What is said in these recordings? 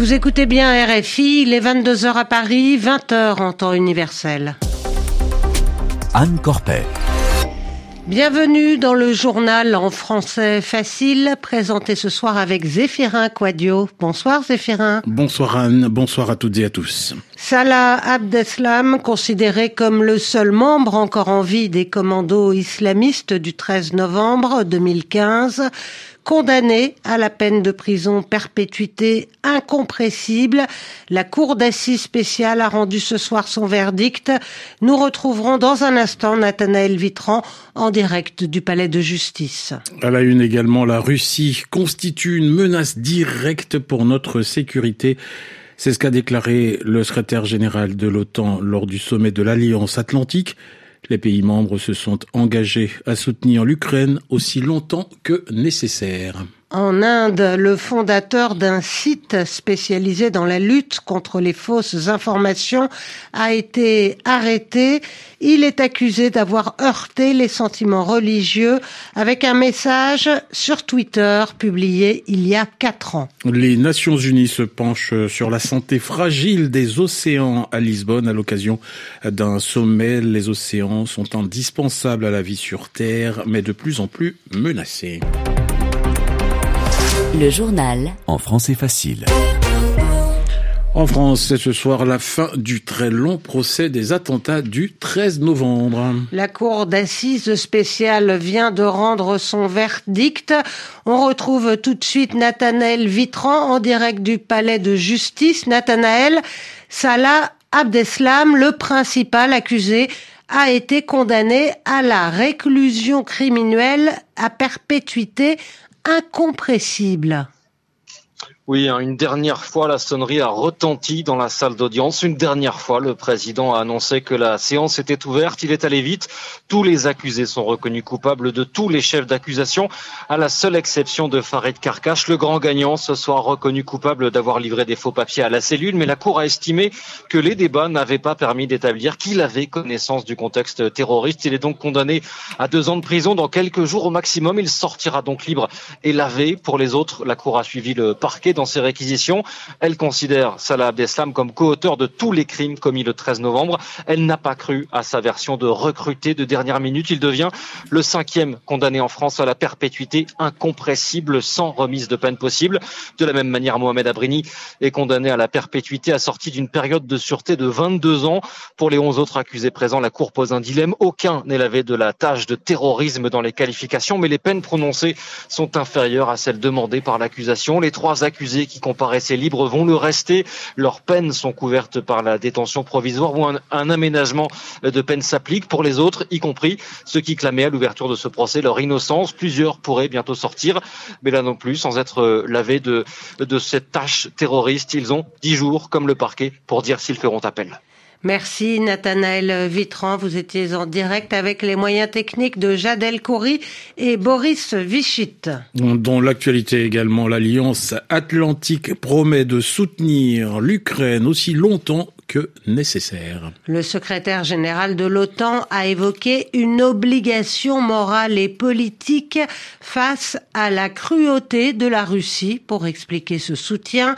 Vous écoutez bien RFI, il est 22h à Paris, 20h en temps universel. Anne Corpet. Bienvenue dans le journal en français facile, présenté ce soir avec Zéphirin Quadio. Bonsoir Zéphirin. Bonsoir Anne, bonsoir à toutes et à tous. Salah Abdeslam, considéré comme le seul membre encore en vie des commandos islamistes du 13 novembre 2015, condamné à la peine de prison perpétuité incompressible. La Cour d'assises spéciale a rendu ce soir son verdict. Nous retrouverons dans un instant Nathanaël Vitran en direct du palais de justice. À la une également, la Russie constitue une menace directe pour notre sécurité. C'est ce qu'a déclaré le secrétaire général de l'OTAN lors du sommet de l'Alliance Atlantique. Les pays membres se sont engagés à soutenir l'Ukraine aussi longtemps que nécessaire. En Inde, le fondateur d'un site spécialisé dans la lutte contre les fausses informations a été arrêté. Il est accusé d'avoir heurté les sentiments religieux avec un message sur Twitter publié il y a quatre ans. Les Nations Unies se penchent sur la santé fragile des océans à Lisbonne à l'occasion d'un sommet. Les océans sont indispensables à la vie sur Terre, mais de plus en plus menacés. Le journal. En français facile. En France, c'est ce soir la fin du très long procès des attentats du 13 novembre. La cour d'assises spéciale vient de rendre son verdict. On retrouve tout de suite Nathanaël Vitran en direct du palais de justice. Nathanaël, Salah Abdeslam, le principal accusé, a été condamné à la réclusion criminelle à perpétuité incompressible. Oui, hein, une dernière fois, la sonnerie a retenti dans la salle d'audience. Une dernière fois, le président a annoncé que la séance était ouverte. Il est allé vite. Tous les accusés sont reconnus coupables de tous les chefs d'accusation, à la seule exception de Farid Karkash, le grand gagnant, ce soir reconnu coupable d'avoir livré des faux papiers à la cellule. Mais la Cour a estimé que les débats n'avaient pas permis d'établir qu'il avait connaissance du contexte terroriste. Il est donc condamné à deux ans de prison dans quelques jours au maximum. Il sortira donc libre et lavé. Pour les autres, la Cour a suivi le parquet dans ses réquisitions. Elle considère Salah Abdeslam comme co-auteur de tous les crimes commis le 13 novembre. Elle n'a pas cru à sa version de recruter de dernière minute. Il devient le cinquième condamné en France à la perpétuité incompressible sans remise de peine possible. De la même manière, Mohamed Abrini est condamné à la perpétuité assortie d'une période de sûreté de 22 ans. Pour les 11 autres accusés présents, la Cour pose un dilemme. Aucun n'est lavé de la tâche de terrorisme dans les qualifications, mais les peines prononcées sont inférieures à celles demandées par l'accusation. Les trois accusés qui comparaissaient libres vont le rester. Leurs peines sont couvertes par la détention provisoire ou un, aménagement de peine s'applique pour les autres, y compris ceux qui clamaient à l'ouverture de ce procès leur innocence. Plusieurs pourraient bientôt sortir, mais là non plus, sans être lavés de, de cette tâche terroriste. Ils ont dix jours, comme le parquet, pour dire s'ils feront appel. Merci Nathanaël Vitran. Vous étiez en direct avec les moyens techniques de Jadel Khoury et Boris Vichit. Dans l'actualité également, l'Alliance Atlantique promet de soutenir l'Ukraine aussi longtemps que nécessaire. Le secrétaire général de l'OTAN a évoqué une obligation morale et politique face à la cruauté de la Russie pour expliquer ce soutien.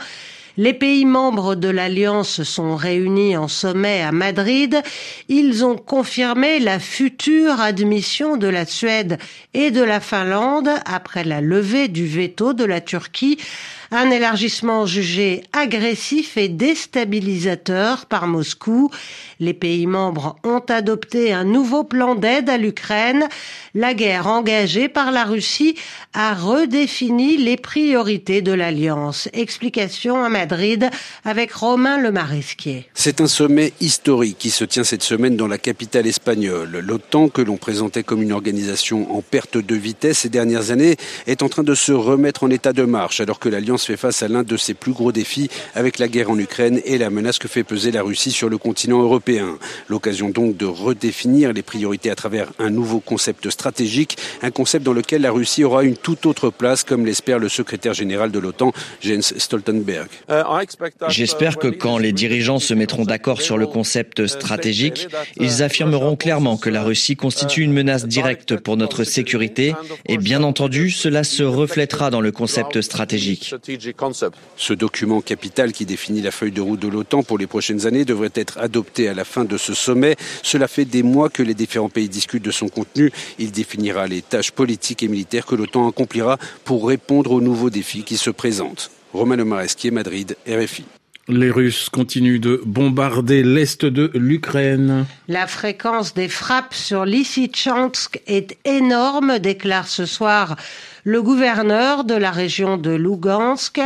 Les pays membres de l'Alliance sont réunis en sommet à Madrid. Ils ont confirmé la future admission de la Suède et de la Finlande après la levée du veto de la Turquie un élargissement jugé agressif et déstabilisateur par Moscou. Les pays membres ont adopté un nouveau plan d'aide à l'Ukraine. La guerre engagée par la Russie a redéfini les priorités de l'Alliance. Explication à Madrid avec Romain Lemaresquier. C'est un sommet historique qui se tient cette semaine dans la capitale espagnole. L'OTAN, que l'on présentait comme une organisation en perte de vitesse ces dernières années, est en train de se remettre en état de marche alors que l'Alliance fait face à l'un de ses plus gros défis avec la guerre en Ukraine et la menace que fait peser la Russie sur le continent européen. L'occasion donc de redéfinir les priorités à travers un nouveau concept stratégique, un concept dans lequel la Russie aura une toute autre place, comme l'espère le secrétaire général de l'OTAN, Jens Stoltenberg. J'espère que quand les dirigeants se mettront d'accord sur le concept stratégique, ils affirmeront clairement que la Russie constitue une menace directe pour notre sécurité et bien entendu, cela se reflètera dans le concept stratégique. Ce document capital qui définit la feuille de route de l'OTAN pour les prochaines années devrait être adopté à la fin de ce sommet. Cela fait des mois que les différents pays discutent de son contenu. Il définira les tâches politiques et militaires que l'OTAN accomplira pour répondre aux nouveaux défis qui se présentent. Romain Lemaresquier, Madrid, RFI. Les Russes continuent de bombarder l'est de l'Ukraine. La fréquence des frappes sur Lysychansk est énorme, déclare ce soir le gouverneur de la région de Lugansk.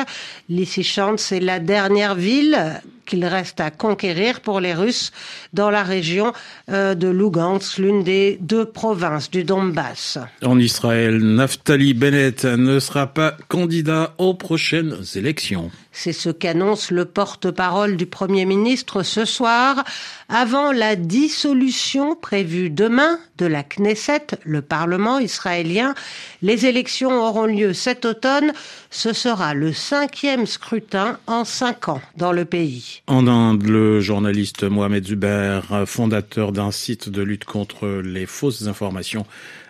Lysychansk est la dernière ville qu'il reste à conquérir pour les Russes dans la région euh, de Lugansk, l'une des deux provinces du Donbass. En Israël, Naftali Bennett ne sera pas candidat aux prochaines élections. C'est ce qu'annonce le porte-parole du Premier ministre ce soir, avant la dissolution prévue demain de la Knesset, le Parlement israélien. Les élections auront lieu cet automne. Ce sera le cinquième scrutin en cinq ans dans le pays. En Inde, le journaliste Mohamed Zuber, fondateur d'un site de lutte contre les fausses informations,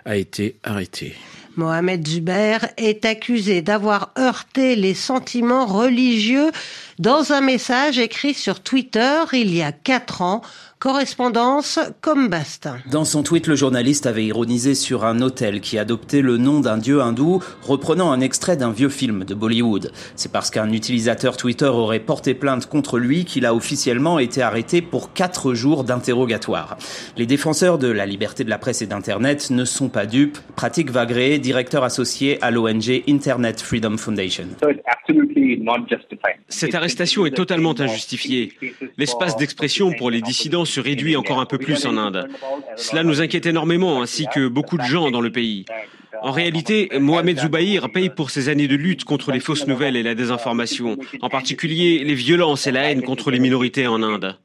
a été arrêté. Mohamed Zuber est accusé d'avoir heurté les sentiments religieux dans un message écrit sur Twitter il y a quatre ans Correspondance comme Bastin. Dans son tweet, le journaliste avait ironisé sur un hôtel qui adoptait le nom d'un dieu hindou, reprenant un extrait d'un vieux film de Bollywood. C'est parce qu'un utilisateur Twitter aurait porté plainte contre lui qu'il a officiellement été arrêté pour quatre jours d'interrogatoire. Les défenseurs de la liberté de la presse et d'Internet ne sont pas dupes. Pratik Vagré, directeur associé à l'ONG Internet Freedom Foundation. Cette arrestation est totalement injustifiée. L'espace d'expression pour les dissidents se réduit encore un peu plus en Inde. Cela nous inquiète énormément, ainsi que beaucoup de gens dans le pays. En réalité, Mohamed Zoubaïr paye pour ses années de lutte contre les fausses nouvelles et la désinformation, en particulier les violences et la haine contre les minorités en Inde.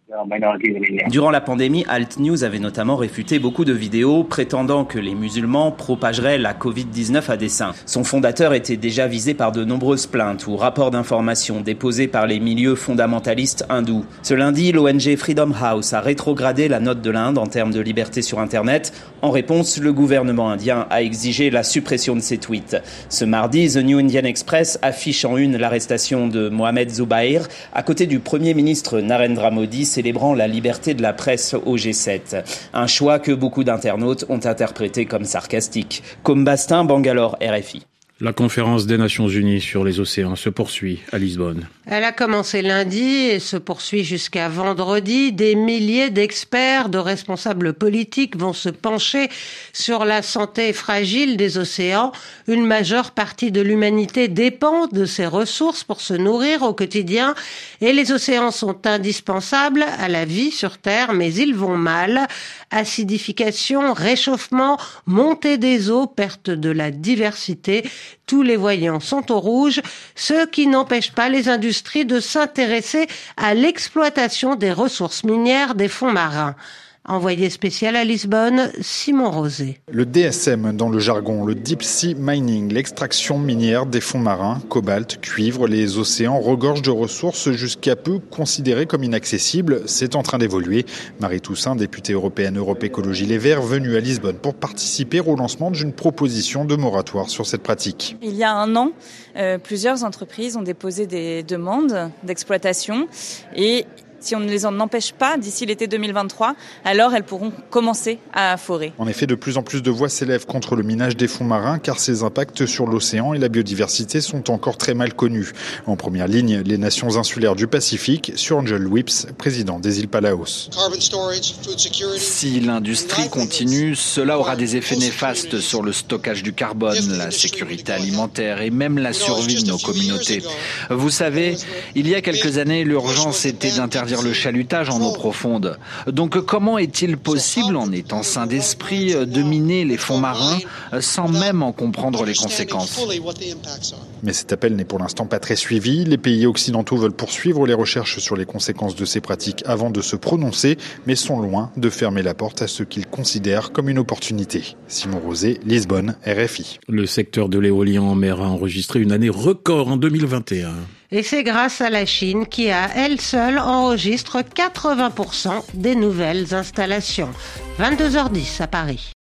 Durant la pandémie, Alt News avait notamment réfuté beaucoup de vidéos prétendant que les musulmans propageraient la Covid-19 à dessein. Son fondateur était déjà visé par de nombreuses plaintes ou rapports d'information déposés par les milieux fondamentalistes hindous. Ce lundi, l'ONG Freedom House a rétrogradé la note de l'Inde en termes de liberté sur Internet. En réponse, le gouvernement indien a exigé la suppression de ses tweets. Ce mardi, The New Indian Express affiche en une l'arrestation de Mohamed Zubair à côté du premier ministre Narendra Modi célébrant la liberté de la presse au G7. Un choix que beaucoup d'internautes ont interprété comme sarcastique. Comme Bastin, Bangalore, RFI. La conférence des Nations Unies sur les océans se poursuit à Lisbonne. Elle a commencé lundi et se poursuit jusqu'à vendredi. Des milliers d'experts, de responsables politiques vont se pencher sur la santé fragile des océans. Une majeure partie de l'humanité dépend de ces ressources pour se nourrir au quotidien et les océans sont indispensables à la vie sur Terre, mais ils vont mal. Acidification, réchauffement, montée des eaux, perte de la diversité tous les voyants sont au rouge, ce qui n'empêche pas les industries de s'intéresser à l'exploitation des ressources minières des fonds marins. Envoyé spécial à Lisbonne, Simon Rosé. Le DSM dans le jargon, le deep sea mining, l'extraction minière des fonds marins, cobalt, cuivre, les océans regorgent de ressources jusqu'à peu considérées comme inaccessibles. C'est en train d'évoluer. Marie Toussaint, députée européenne Europe Écologie Les Verts, venue à Lisbonne pour participer au lancement d'une proposition de moratoire sur cette pratique. Il y a un an, euh, plusieurs entreprises ont déposé des demandes d'exploitation et si on ne les en empêche pas d'ici l'été 2023, alors elles pourront commencer à forer. En effet, de plus en plus de voix s'élèvent contre le minage des fonds marins car ses impacts sur l'océan et la biodiversité sont encore très mal connus. En première ligne, les nations insulaires du Pacifique, sur Angel Whips, président des îles Palaos. Si l'industrie continue, cela aura des effets néfastes sur le stockage du carbone, la sécurité alimentaire et même la survie de nos communautés. Vous savez, il y a quelques années, l'urgence était d'interdire le chalutage en eau profonde. Donc comment est-il possible, en étant sain d'esprit, de miner les fonds marins sans même en comprendre les conséquences? Mais cet appel n'est pour l'instant pas très suivi. Les pays occidentaux veulent poursuivre les recherches sur les conséquences de ces pratiques avant de se prononcer, mais sont loin de fermer la porte à ce qu'ils considèrent comme une opportunité. Simon Rosé, Lisbonne, RFI. Le secteur de l'éolien en mer a enregistré une année record en 2021. Et c'est grâce à la Chine qui, à elle seule, enregistre 80% des nouvelles installations. 22h10 à Paris.